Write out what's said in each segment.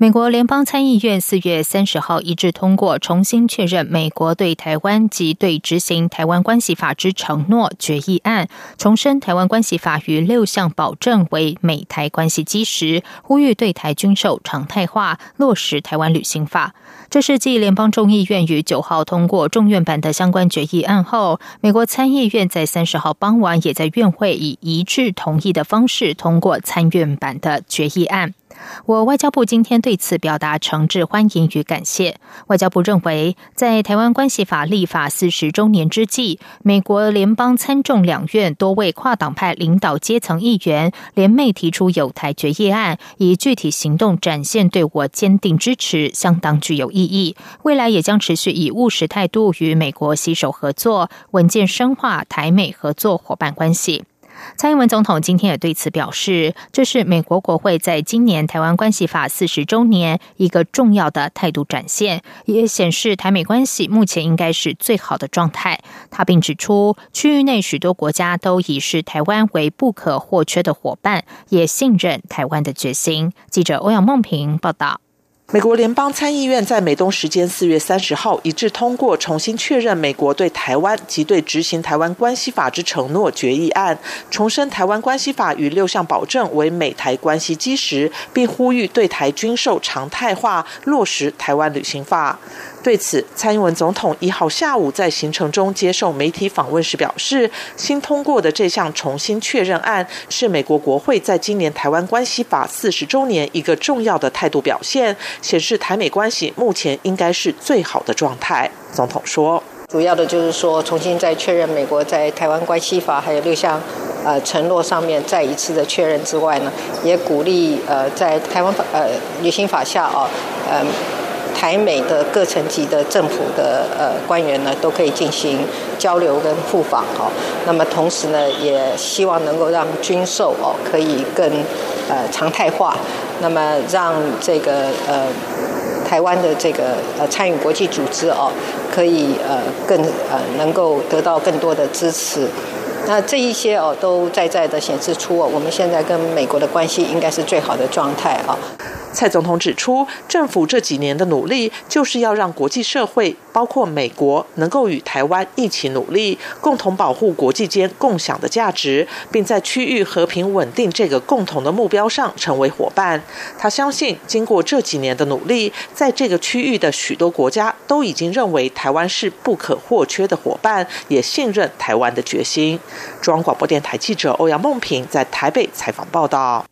美国联邦参议院四月三十号一致通过重新确认美国对台湾及对执行《台湾关系法》之承诺决议案，重申《台湾关系法》与六项保证为美台关系基石，呼吁对台军售常态化，落实《台湾旅行法》。这是继联邦众议院于九号通过众院版的相关决议案后，美国参议院在三十号傍晚也在院会以一致同意的方式通过参院版的决议案。我外交部今天对此表达诚挚欢迎与感谢。外交部认为，在台湾关系法立法四十周年之际，美国联邦参众两院多位跨党派领导阶层议员联袂提出有台决议案，以具体行动展现对我坚定支持，相当具有意义。未来也将持续以务实态度与美国携手合作，稳健深化台美合作伙伴关系。蔡英文总统今天也对此表示，这是美国国会在今年台湾关系法四十周年一个重要的态度展现，也显示台美关系目前应该是最好的状态。他并指出，区域内许多国家都以视台湾为不可或缺的伙伴，也信任台湾的决心。记者欧阳梦平报道。美国联邦参议院在美东时间四月三十号一致通过重新确认美国对台湾及对执行台湾关系法之承诺决议案，重申台湾关系法与六项保证为美台关系基石，并呼吁对台军售常态化，落实台湾旅行法。对此，蔡英文总统一号下午在行程中接受媒体访问时表示，新通过的这项重新确认案是美国国会在今年台湾关系法四十周年一个重要的态度表现，显示台美关系目前应该是最好的状态。总统说，主要的就是说，重新再确认美国在台湾关系法还有六项呃承诺上面再一次的确认之外呢，也鼓励呃在台湾法呃旅行法下啊，嗯。台美的各层级的政府的呃官员呢，都可以进行交流跟互访哈。那么同时呢，也希望能够让军售哦可以更呃常态化。那么让这个呃台湾的这个呃参与国际组织哦，可以呃更呃能够得到更多的支持。那这一些哦，都在在的显示出哦我们现在跟美国的关系应该是最好的状态啊。蔡总统指出，政府这几年的努力，就是要让国际社会，包括美国，能够与台湾一起努力，共同保护国际间共享的价值，并在区域和平稳定这个共同的目标上成为伙伴。他相信，经过这几年的努力，在这个区域的许多国家都已经认为台湾是不可或缺的伙伴，也信任台湾的决心。中央广播电台记者欧阳梦平在台北采访报道。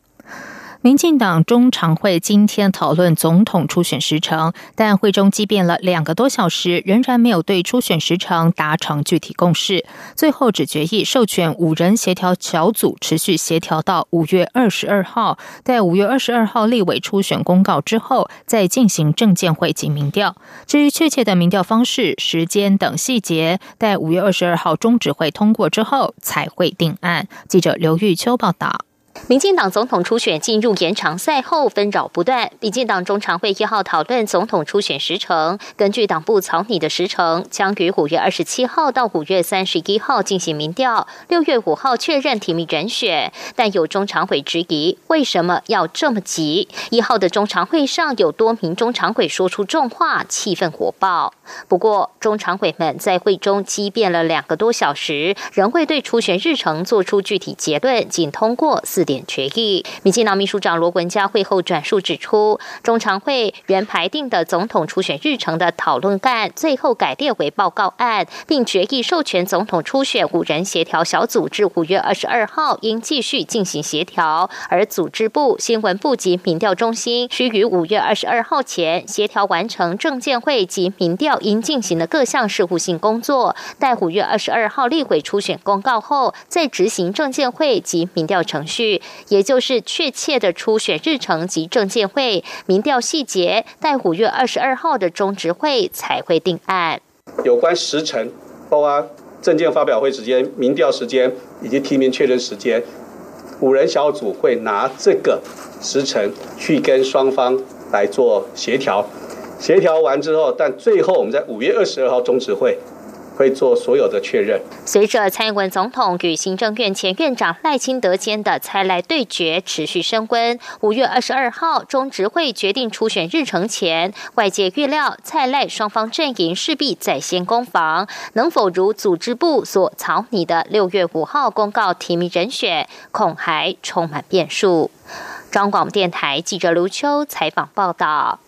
民进党中常会今天讨论总统初选时程，但会中激辩了两个多小时，仍然没有对初选时程达成具体共识。最后只决议授权五人协调小组持续协调到五月二十二号，在五月二十二号立委初选公告之后，再进行政见会及民调。至于确切的民调方式、时间等细节，待五月二十二号中指会通过之后才会定案。记者刘玉秋报道。民进党总统初选进入延长赛后，纷扰不断。民进党中常会一号讨论总统初选时程，根据党部草拟的时程，将于五月二十七号到五月三十一号进行民调，六月五号确认提名人选。但有中常委质疑，为什么要这么急？一号的中常会上有多名中常委说出重话，气氛火爆。不过，中常委们在会中激辩了两个多小时，仍未对初选日程做出具体结论，仅通过四。点决议，民进党秘书长罗文嘉会后转述指出，中常会原排定的总统初选日程的讨论案，最后改列为报告案，并决议授权总统初选五人协调小组至五月二十二号应继续进行协调，而组织部、新闻部及民调中心需于五月二十二号前协调完成证监会及民调应进行的各项事务性工作，待五月二十二号立委初选公告后，再执行证监会及民调程序。也就是确切的初选日程及证监会民调细节，待五月二十二号的中执会才会定案。有关时程，包括证件发表会时间、民调时间以及提名确认时间，五人小组会拿这个时辰去跟双方来做协调。协调完之后，但最后我们在五月二十二号中执会。会做所有的确认。随着蔡英文总统与行政院前院长赖清德间的蔡赖对决持续升温，五月二十二号中执会决定初选日程前，外界预料蔡赖双方阵营势必在先攻防，能否如组织部所草拟的六月五号公告提名人选，恐还充满变数。中广电台记者卢秋采访报道。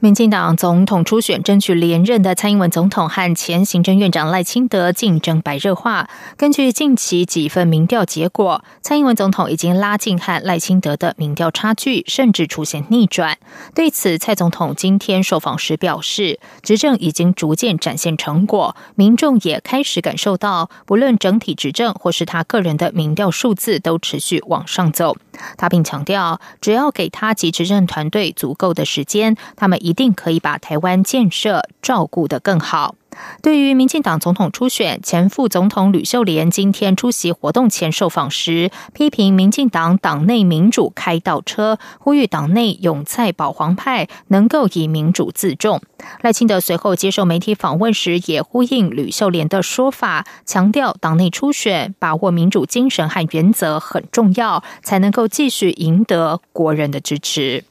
民进党总统初选争取连任的蔡英文总统和前行政院长赖清德竞争白热化。根据近期几份民调结果，蔡英文总统已经拉近和赖清德的民调差距，甚至出现逆转。对此，蔡总统今天受访时表示，执政已经逐渐展现成果，民众也开始感受到，不论整体执政或是他个人的民调数字都持续往上走。他并强调，只要给他及执政团队足够的时间，他们。一定可以把台湾建设照顾得更好。对于民进党总统初选，前副总统吕秀莲今天出席活动前受访时，批评民进党党内民主开倒车，呼吁党内永在保皇派能够以民主自重。赖清德随后接受媒体访问时，也呼应吕秀莲的说法，强调党内初选把握民主精神和原则很重要，才能够继续赢得国人的支持。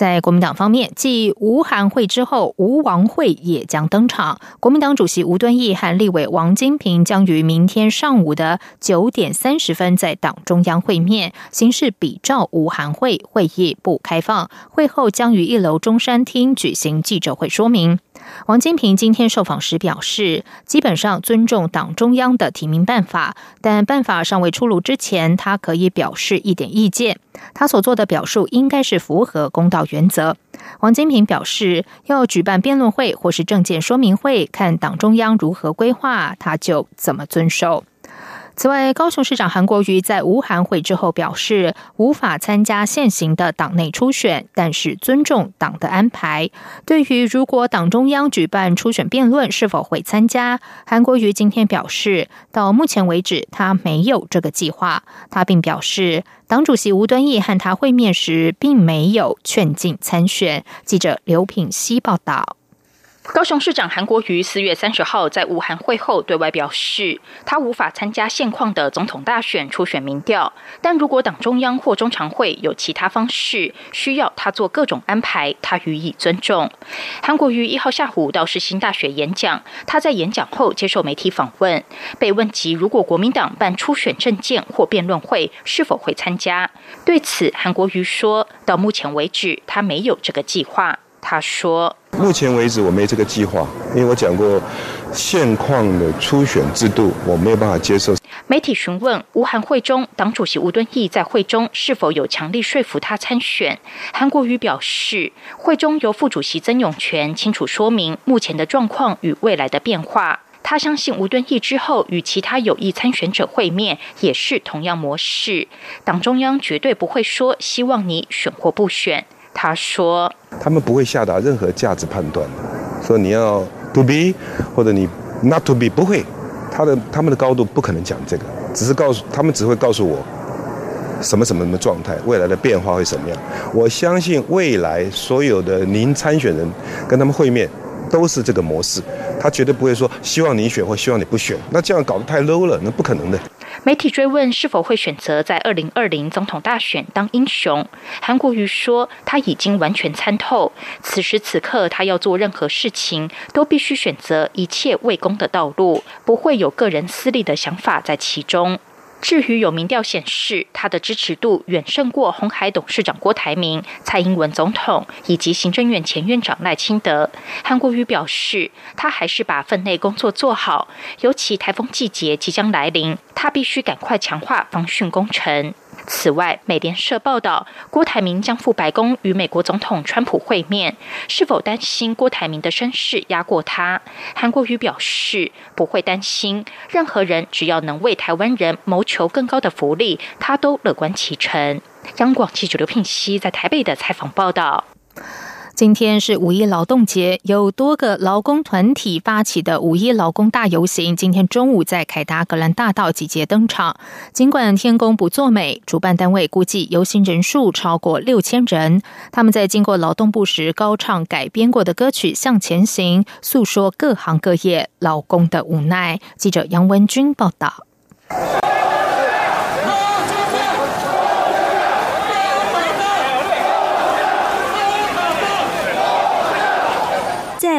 在国民党方面，继吴韩会之后，吴王会也将登场。国民党主席吴敦义和立委王金平将于明天上午的九点三十分在党中央会面，形式比照吴韩会，会议不开放。会后将于一楼中山厅举行记者会说明。王金平今天受访时表示，基本上尊重党中央的提名办法，但办法尚未出炉之前，他可以表示一点意见。他所做的表述应该是符合公道原则。王金平表示，要举办辩论会或是政见说明会，看党中央如何规划，他就怎么遵守。此外，高雄市长韩国瑜在无韩会之后表示，无法参加现行的党内初选，但是尊重党的安排。对于如果党中央举办初选辩论，是否会参加？韩国瑜今天表示，到目前为止，他没有这个计划。他并表示，党主席吴敦义和他会面时，并没有劝进参选。记者刘品希报道。高雄市长韩国瑜四月三十号在武汉会后对外表示，他无法参加现况的总统大选初选民调，但如果党中央或中常会有其他方式需要他做各种安排，他予以尊重。韩国瑜一号下午到世新大学演讲，他在演讲后接受媒体访问，被问及如果国民党办初选政见或辩论会是否会参加，对此韩国瑜说到目前为止他没有这个计划。他说：“目前为止我没这个计划，因为我讲过，现况的初选制度我没有办法接受。”媒体询问吴韩会中党主席吴敦义在会中是否有强力说服他参选，韩国瑜表示，会中由副主席曾永权清楚说明目前的状况与未来的变化。他相信吴敦义之后与其他有意参选者会面也是同样模式，党中央绝对不会说希望你选或不选。他说：“他们不会下达任何价值判断的，说你要 to be 或者你 not to be，不会。他的他们的高度不可能讲这个，只是告诉他们只会告诉我什么什么什么状态，未来的变化会什么样。我相信未来所有的您参选人跟他们会面都是这个模式，他绝对不会说希望你选或希望你不选，那这样搞得太 low 了，那不可能的。”媒体追问是否会选择在二零二零总统大选当英雄，韩国瑜说他已经完全参透，此时此刻他要做任何事情都必须选择一切为公的道路，不会有个人私利的想法在其中。至于有民调显示，他的支持度远胜过红海董事长郭台铭、蔡英文总统以及行政院前院长赖清德。韩国瑜表示，他还是把分内工作做好，尤其台风季节即将来临，他必须赶快强化防汛工程。此外，美联社报道，郭台铭将赴白宫与美国总统川普会面，是否担心郭台铭的身世压过他？韩国瑜表示不会担心，任何人只要能为台湾人谋求更高的福利，他都乐观其成。央广记者刘聘熙在台北的采访报道。今天是五一劳动节，有多个劳工团体发起的五一劳工大游行，今天中午在凯达格兰大道集结登场。尽管天公不作美，主办单位估计游行人数超过六千人。他们在经过劳动部时，高唱改编过的歌曲《向前行》，诉说各行各业劳工的无奈。记者杨文军报道。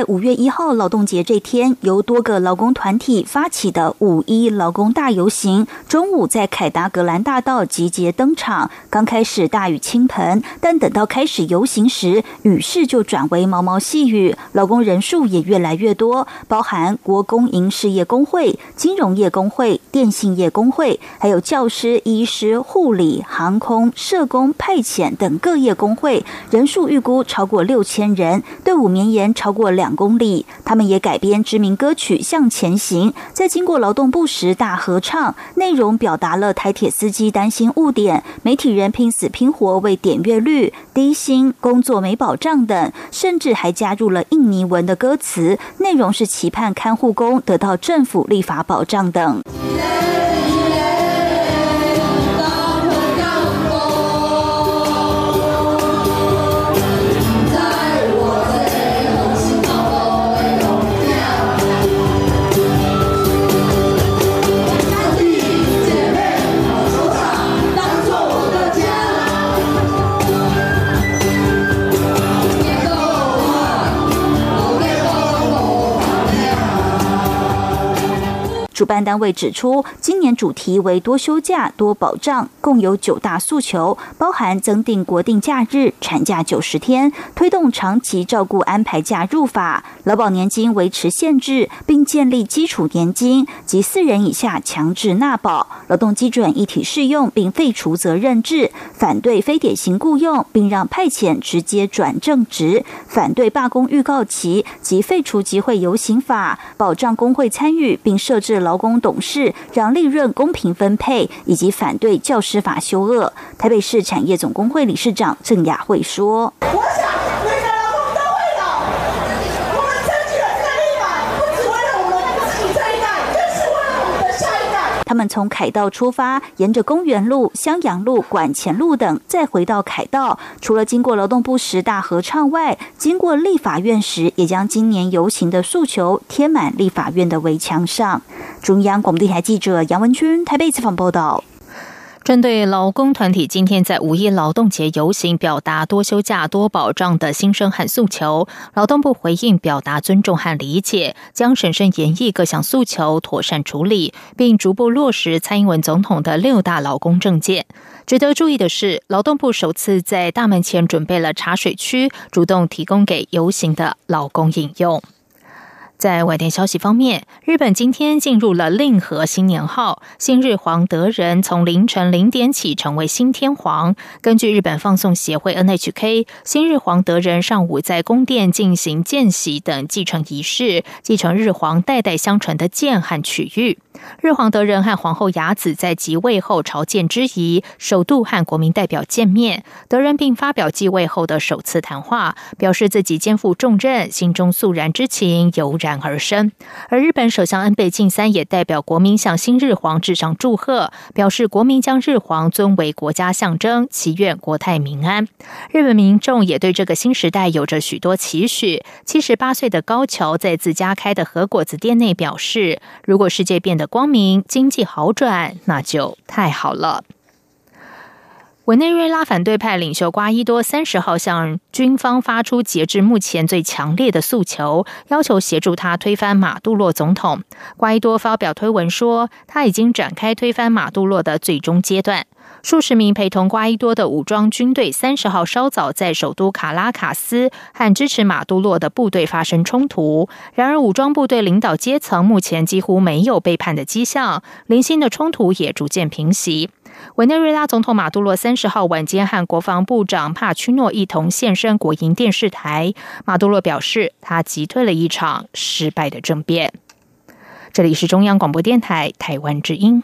五月一号劳动节这天，由多个劳工团体发起的五一劳工大游行，中午在凯达格兰大道集结登场。刚开始大雨倾盆，但等到开始游行时，雨势就转为毛毛细雨。劳工人数也越来越多，包含国公营事业工会、金融业工会、电信业工会，还有教师、医师、护理、航空、社工、派遣等各业工会，人数预估超过六千人，队伍绵延超过。两公里，他们也改编知名歌曲《向前行》，在经过劳动部时大合唱，内容表达了台铁司机担心误点、媒体人拼死拼活为点阅率、低薪、工作没保障等，甚至还加入了印尼文的歌词，内容是期盼看护工得到政府立法保障等。主办单位指出，今年主题为多休假、多保障，共有九大诉求，包含增订国定假日、产假九十天，推动长期照顾安排假入法，劳保年金维持限制，并建立基础年金及四人以下强制纳保，劳动基准一体适用，并废除责任制，反对非典型雇佣，并让派遣直接转正职，反对罢工预告期及废除集会游行法，保障工会参与，并设置劳。劳工董事让利润公平分配，以及反对教师法修恶。台北市产业总工会理事长郑雅慧说。他们从凯道出发，沿着公园路、襄阳路、管前路等，再回到凯道。除了经过劳动部十大合唱外，经过立法院时，也将今年游行的诉求贴满立法院的围墙上。中央广播电台记者杨文君台北采访报道。针对劳工团体今天在五一劳动节游行表达多休假、多保障的心声和诉求，劳动部回应表达尊重和理解，将审慎研议各项诉求，妥善处理，并逐步落实蔡英文总统的六大劳工政见。值得注意的是，劳动部首次在大门前准备了茶水区，主动提供给游行的劳工饮用。在外电消息方面，日本今天进入了令和新年号，新日皇德仁从凌晨零点起成为新天皇。根据日本放送协会 NHK，新日皇德仁上午在宫殿进行见习等继承仪式，继承日皇代代相传的剑和曲玉。日皇德仁和皇后雅子在即位后朝见之仪，首度和国民代表见面。德仁并发表继位后的首次谈话，表示自己肩负重任，心中肃然之情油然。而生，而日本首相安倍晋三也代表国民向新日皇致上祝贺，表示国民将日皇尊为国家象征，祈愿国泰民安。日本民众也对这个新时代有着许多期许。七十八岁的高桥在自家开的和果子店内表示：“如果世界变得光明，经济好转，那就太好了。”委内瑞拉反对派领袖瓜伊多三十号向军方发出截至目前最强烈的诉求，要求协助他推翻马杜洛总统。瓜伊多发表推文说，他已经展开推翻马杜洛的最终阶段。数十名陪同瓜伊多的武装军队三十号稍早在首都卡拉卡斯和支持马杜洛的部队发生冲突。然而，武装部队领导阶层目前几乎没有背叛的迹象，零星的冲突也逐渐平息。委内瑞拉总统马杜洛三十号晚间和国防部长帕屈诺一同现身国营电视台。马杜洛表示，他击退了一场失败的政变。这里是中央广播电台台湾之音。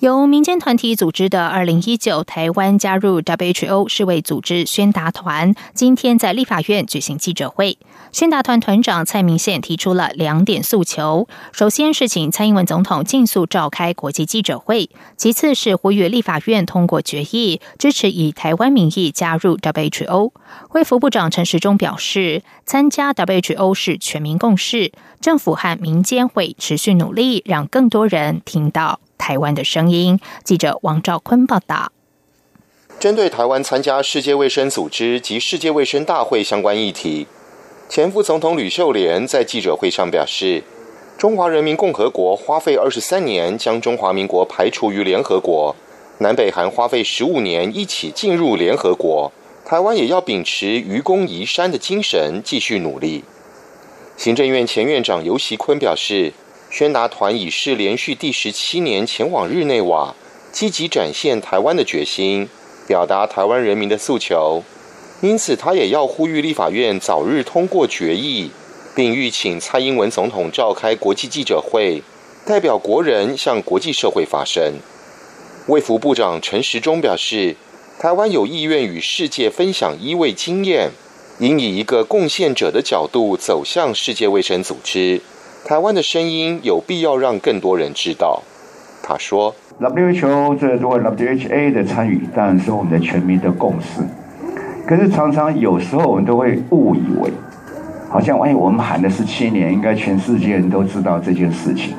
由民间团体组织的二零一九台湾加入 WHO 世卫组织宣达团，今天在立法院举行记者会。宣达团团长蔡明宪提出了两点诉求：首先是请蔡英文总统尽速召开国际记者会；其次是呼吁立法院通过决议，支持以台湾名义加入 WHO。卫福部长陈时中表示，参加 WHO 是全民共识，政府和民间会持续努力，让更多人听到。台湾的声音，记者王兆坤报道。针对台湾参加世界卫生组织及世界卫生大会相关议题，前副总统吕秀莲在记者会上表示：“中华人民共和国花费二十三年将中华民国排除于联合国，南北韩花费十五年一起进入联合国，台湾也要秉持愚公移山的精神，继续努力。”行政院前院长游锡坤表示。宣达团已是连续第十七年前往日内瓦，积极展现台湾的决心，表达台湾人民的诉求。因此，他也要呼吁立法院早日通过决议，并欲请蔡英文总统召开国际记者会，代表国人向国际社会发声。卫福部长陈时中表示，台湾有意愿与世界分享医卫经验，应以一个贡献者的角度走向世界卫生组织。台湾的声音有必要让更多人知道。他说：“WHO 这作为 WHA 的参与，当然是我们的全民的共识。可是常常有时候我们都会误以为，好像哎，我们喊的是七年，应该全世界人都知道这件事情。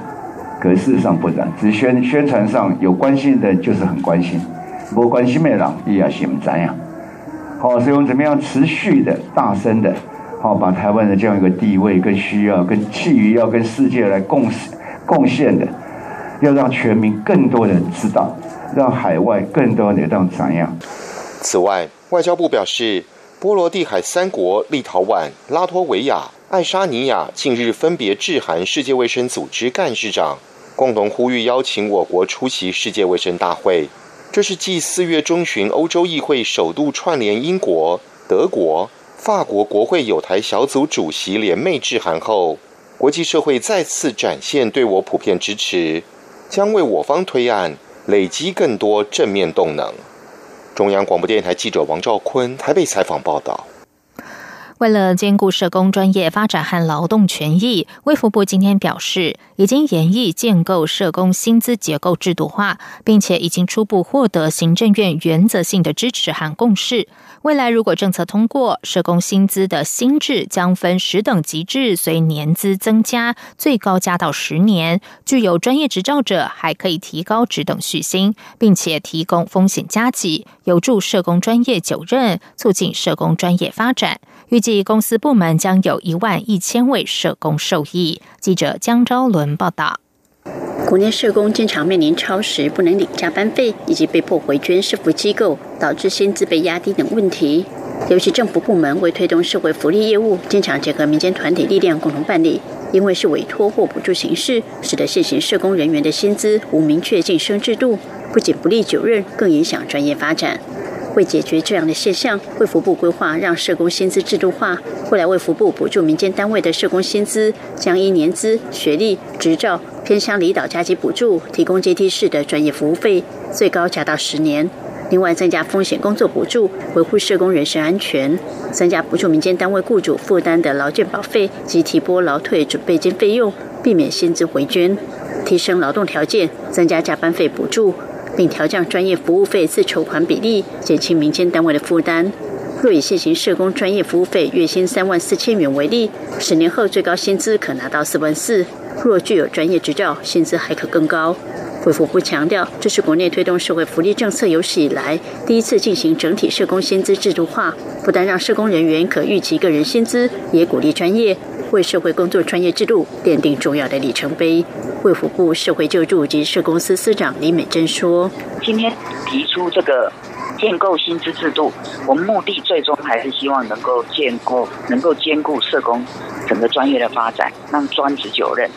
可事实上不然，只宣宣传上有关心的，就是很关心；不关心的人，也是怎样。好，所以我们怎么样持续的、大声的。”好，把台湾的这样一个地位跟需要跟基于要跟世界来贡贡献的，要让全民更多人知道，让海外更多人让怎样？此外，外交部表示，波罗的海三国立陶宛、拉脱维亚、爱沙尼亚近日分别致函世界卫生组织干事长，共同呼吁邀请我国出席世界卫生大会。这是继四月中旬欧洲议会首度串联英国、德国。法国国会有台小组主席联袂致函后，国际社会再次展现对我普遍支持，将为我方推案累积更多正面动能。中央广播电台记者王兆坤台北采访报道。为了兼顾社工专业发展和劳动权益，卫福部今天表示，已经研议建构社工薪资结构制度化，并且已经初步获得行政院原则性的支持和共识。未来如果政策通过，社工薪资的薪制将分十等级制，随年资增加，最高加到十年。具有专业执照者还可以提高职等续薪，并且提供风险加级，有助社工专业久任，促进社工专业发展。预计公司部门将有一万一千位社工受益。记者江昭伦报道。国内社工经常面临超时、不能领加班费，以及被迫回捐社福机构，导致薪资被压低等问题。尤其政府部门为推动社会福利业务，经常结合民间团体力量共同办理，因为是委托或补助形式，使得现行社工人员的薪资无明确晋升制度，不仅不利久任，更影响专业发展。为解决这样的现象，卫福部规划让社工薪资制度化。未来卫福部补助民间单位的社工薪资，将依年资、学历、执照偏向离岛加级补助，提供阶梯式的专业服务费，最高加到十年。另外，增加风险工作补助，维护社工人身安全；增加补助民间单位雇主负担的劳健保费及提拨劳退准备金费用，避免薪资回捐；提升劳动条件，增加加班费补助。并调降专业服务费自筹款比例，减轻民间单位的负担。若以现行社工专业服务费月薪三万四千元为例，十年后最高薪资可拿到四万四。若具有专业执照，薪资还可更高。卫福部强调，这是国内推动社会福利政策有史以来第一次进行整体社工薪资制度化，不但让社工人员可预期个人薪资，也鼓励专业。为社会工作专业制度奠定重要的里程碑。卫福部社会救助及社公司司长李美珍说：“今天提出这个建构薪资制度，我们目的最终还是希望能够建构，能够兼顾社工整个专业的发展，让专职就任。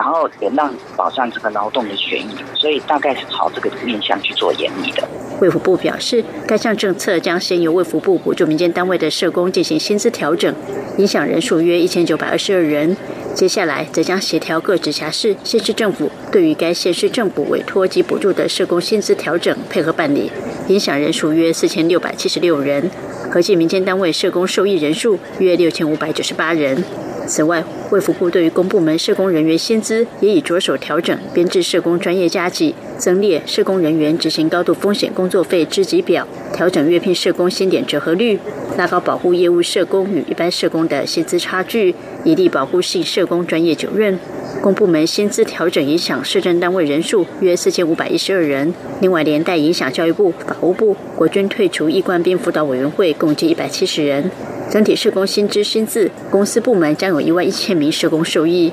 然后也让保障这个劳动的权益，所以大概是朝这个面向去做演绎的。卫福部表示，该项政策将先由卫福部补助民间单位的社工进行薪资调整，影响人数约一千九百二十二人。接下来则将协调各直辖市、县市政府对于该县市政府委托及补助的社工薪资调整配合办理，影响人数约四千六百七十六人，合计民间单位社工受益人数约六千五百九十八人。此外，卫福部对于公部门社工人员薪资也已着手调整编制社工专业加级，增列社工人员执行高度风险工作费支级表，调整月聘社工薪点折合率，拉高保护业务社工与一般社工的薪资差距，以利保护性社工专业久任。公部门薪资调整影响市政单位人数约四千五百一十二人，另外连带影响教育部、法务部、国军退出役官兵辅导委员会共计一百七十人。整体社工薪资薪资，公司部门将有一万一千名社工受益。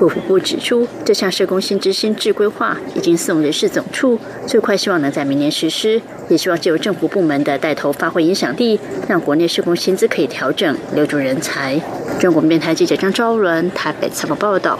卫福部指出，这项社工薪资薪资规划已经送人事总处，最快希望能在明年实施。也希望借由政府部门的带头发挥影响力，让国内社工薪资可以调整，留住人才。中国电台记者张昭伦台北采访报道。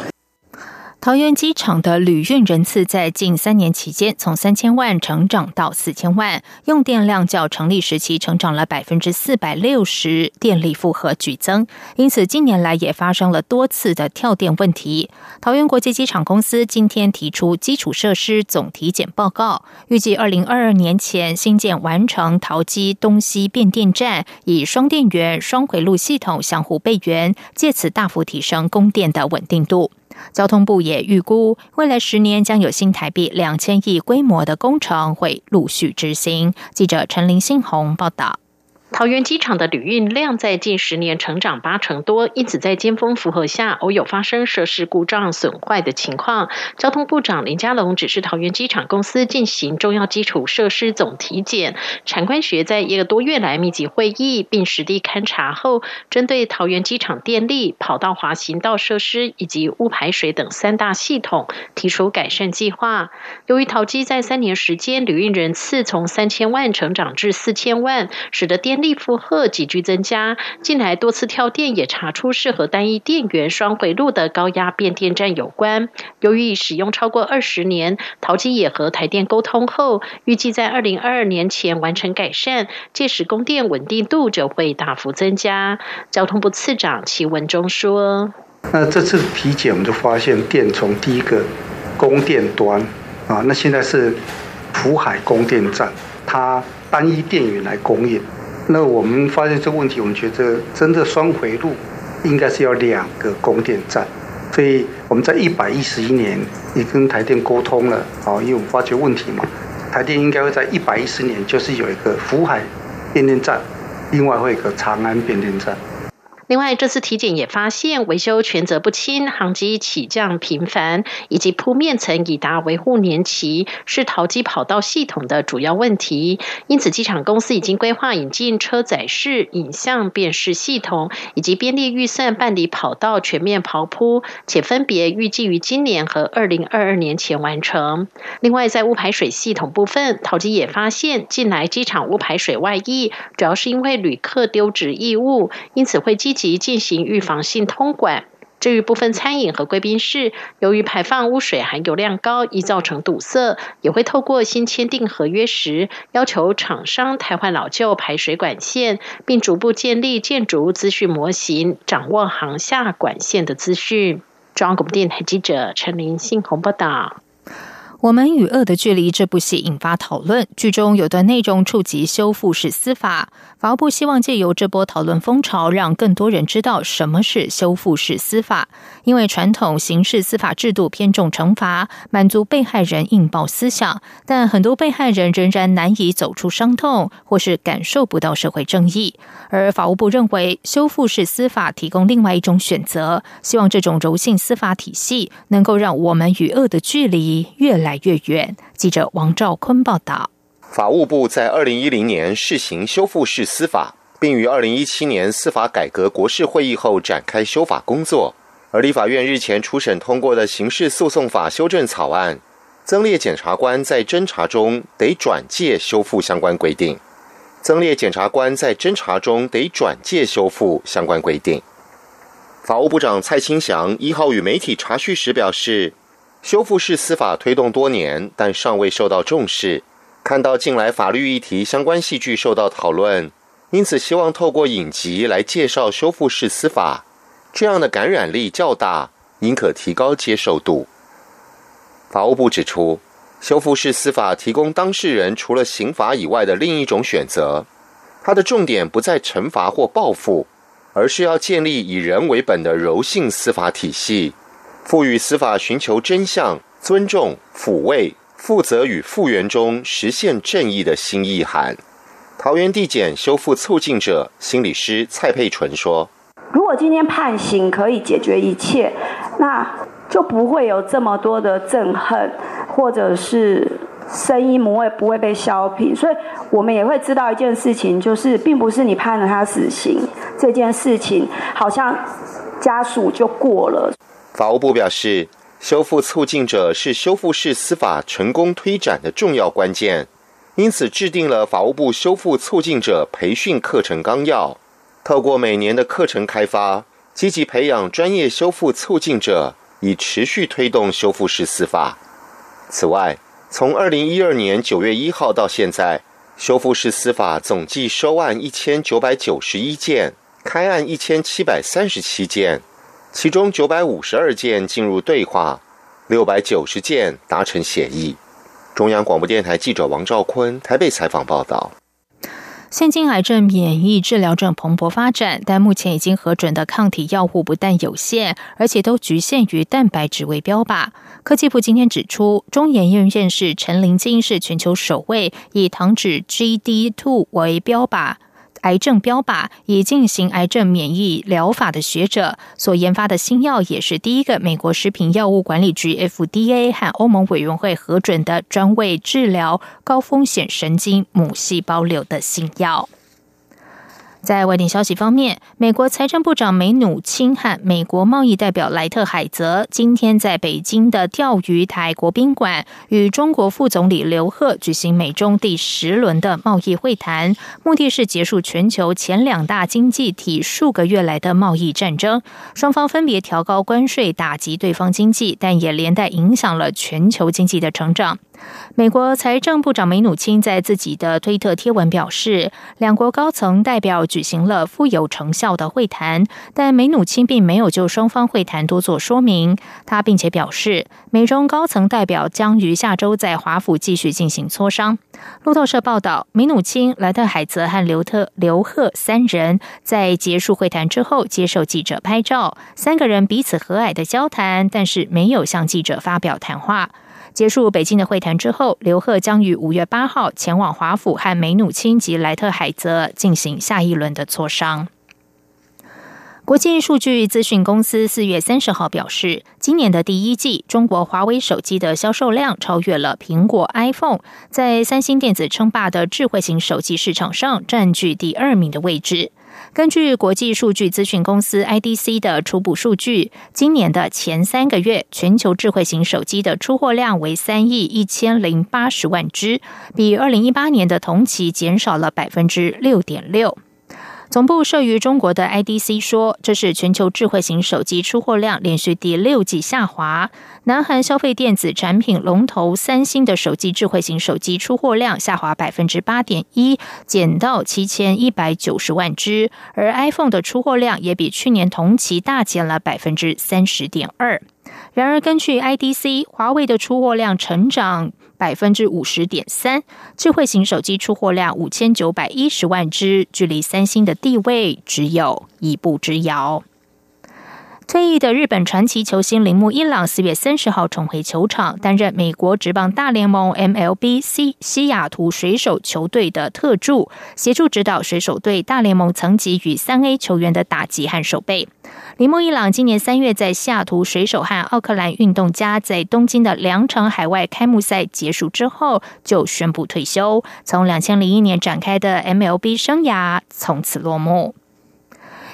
桃园机场的旅运人次在近三年期间从三千万成长到四千万，用电量较成立时期成长了百分之四百六十，电力负荷剧增。因此，近年来也发生了多次的跳电问题。桃园国际机场公司今天提出基础设施总体检报告，预计二零二二年前新建完成桃机东西变电站，以双电源、双回路系统相互备援，借此大幅提升供电的稳定度。交通部也预估，未来十年将有新台币两千亿规模的工程会陆续执行。记者陈林新红报道。桃园机场的旅运量在近十年成长八成多，因此在尖峰负荷下，偶有发生设施故障损坏的情况。交通部长林佳龙指示桃园机场公司进行重要基础设施总体检。产官学在一个多月来密集会议，并实地勘察后，针对桃园机场电力、跑道滑行道设施以及污排水等三大系统提出改善计划。由于桃机在三年时间旅运人次从三千万成长至四千万，使得电力负荷急剧增加，近来多次跳电也查出是和单一电源双回路的高压变电站有关。由于使用超过二十年，陶机也和台电沟通后，预计在二零二二年前完成改善，届时供电稳定度就会大幅增加。交通部次长齐文忠说：“那这次体检，我们就发现电从第一个供电端啊，那现在是福海供电站，它单一电源来供应。”那我们发现这个问题，我们觉得真的双回路应该是要两个供电站，所以我们在一百一十一年也跟台电沟通了，啊，因为我们发觉问题嘛，台电应该会在一百一十年就是有一个福海变电站，另外会有一个长安变电站。另外，这次体检也发现维修权责不清、航机起降频繁，以及铺面层已达维护年期，是桃机跑道系统的主要问题。因此，机场公司已经规划引进车载式影像辨识系统，以及编列预算办理跑道全面刨铺，且分别预计于今年和二零二二年前完成。另外，在污排水系统部分，桃机也发现近来机场污排水外溢，主要是因为旅客丢掷异物，因此会积。及进行预防性通管。至于部分餐饮和贵宾室，由于排放污水含油量高，易造成堵塞，也会透过新签订合约时，要求厂商汰换老旧排水管线，并逐步建立建筑资讯模型，掌握航下管线的资讯。中央广播电台记者陈林信鸿报道。我们与恶的距离这部戏引发讨论，剧中有段内容触及修复式司法。法务部希望借由这波讨论风潮，让更多人知道什么是修复式司法。因为传统刑事司法制度偏重惩罚，满足被害人应报思想，但很多被害人仍然难以走出伤痛，或是感受不到社会正义。而法务部认为，修复式司法提供另外一种选择，希望这种柔性司法体系能够让我们与恶的距离越来越远。记者王兆坤报道。法务部在二零一零年试行修复式司法，并于二零一七年司法改革国事会议后展开修法工作。而立法院日前初审通过的刑事诉讼法修正草案，增列检察官在侦查中得转介修复相关规定。增列检察官在侦查中得转介修复相关规定。法务部长蔡清祥一号与媒体查叙时表示，修复式司法推动多年，但尚未受到重视。看到近来法律议题相关戏剧受到讨论，因此希望透过影集来介绍修复式司法，这样的感染力较大，应可提高接受度。法务部指出，修复式司法提供当事人除了刑罚以外的另一种选择，它的重点不在惩罚或报复。而是要建立以人为本的柔性司法体系，赋予司法寻求真相、尊重、抚慰、负责与复原中实现正义的新意涵。桃园地检修复促进者心理师蔡佩纯说：“如果今天判刑可以解决一切，那就不会有这么多的憎恨，或者是。”声音不会不会被消平，所以我们也会知道一件事情，就是并不是你判了他死刑这件事情，好像家属就过了。法务部表示，修复促进者是修复式司法成功推展的重要关键，因此制定了法务部修复促进者培训课程纲要，透过每年的课程开发，积极培养专业修复促进者，以持续推动修复式司法。此外，从二零一二年九月一号到现在，修复式司法总计收案一千九百九十一件，开案一千七百三十七件，其中九百五十二件进入对话，六百九十件达成协议。中央广播电台记者王兆坤台北采访报道。现今癌症免疫治疗正蓬勃发展，但目前已经核准的抗体药物不但有限，而且都局限于蛋白质为标靶。科技部今天指出，中研院院士陈林金是全球首位以糖脂 GD2 为标靶。癌症标靶已进行癌症免疫疗法的学者所研发的新药，也是第一个美国食品药物管理局 FDA 和欧盟委员会核准的专为治疗高风险神经母细胞瘤的新药。在外电消息方面，美国财政部长梅努钦和美国贸易代表莱特海泽今天在北京的钓鱼台国宾馆与中国副总理刘鹤举行美中第十轮的贸易会谈，目的是结束全球前两大经济体数个月来的贸易战争。双方分别调高关税，打击对方经济，但也连带影响了全球经济的成长。美国财政部长梅努钦在自己的推特贴文表示，两国高层代表举行了富有成效的会谈，但梅努钦并没有就双方会谈多做说明。他并且表示，美中高层代表将于下周在华府继续进行磋商。路透社报道，梅努钦、莱特海泽和刘特刘贺三人在结束会谈之后接受记者拍照，三个人彼此和蔼的交谈，但是没有向记者发表谈话。结束北京的会谈之后，刘鹤将于五月八号前往华府和梅努钦及莱特海泽进行下一轮的磋商。国际数据资讯公司四月三十号表示，今年的第一季，中国华为手机的销售量超越了苹果 iPhone，在三星电子称霸的智慧型手机市场上占据第二名的位置。根据国际数据咨询公司 IDC 的初步数据，今年的前三个月，全球智慧型手机的出货量为三亿一千零八十万只，比二零一八年的同期减少了百分之六点六。总部设于中国的 IDC 说，这是全球智慧型手机出货量连续第六季下滑。南韩消费电子产品龙头三星的手机智慧型手机出货量下滑百分之八点一，减到七千一百九十万只，而 iPhone 的出货量也比去年同期大减了百分之三十点二。然而，根据 IDC，华为的出货量成长。百分之五十点三，智慧型手机出货量五千九百一十万只，距离三星的地位只有一步之遥。退役的日本传奇球星铃木一朗四月三十号重回球场，担任美国职棒大联盟 MLB 西西雅图水手球队的特助，协助指导水手队大联盟层级与三 A 球员的打击和守备。铃木一朗今年三月在西雅图水手和奥克兰运动家在东京的两场海外开幕赛结束之后，就宣布退休，从两千零一年展开的 MLB 生涯从此落幕。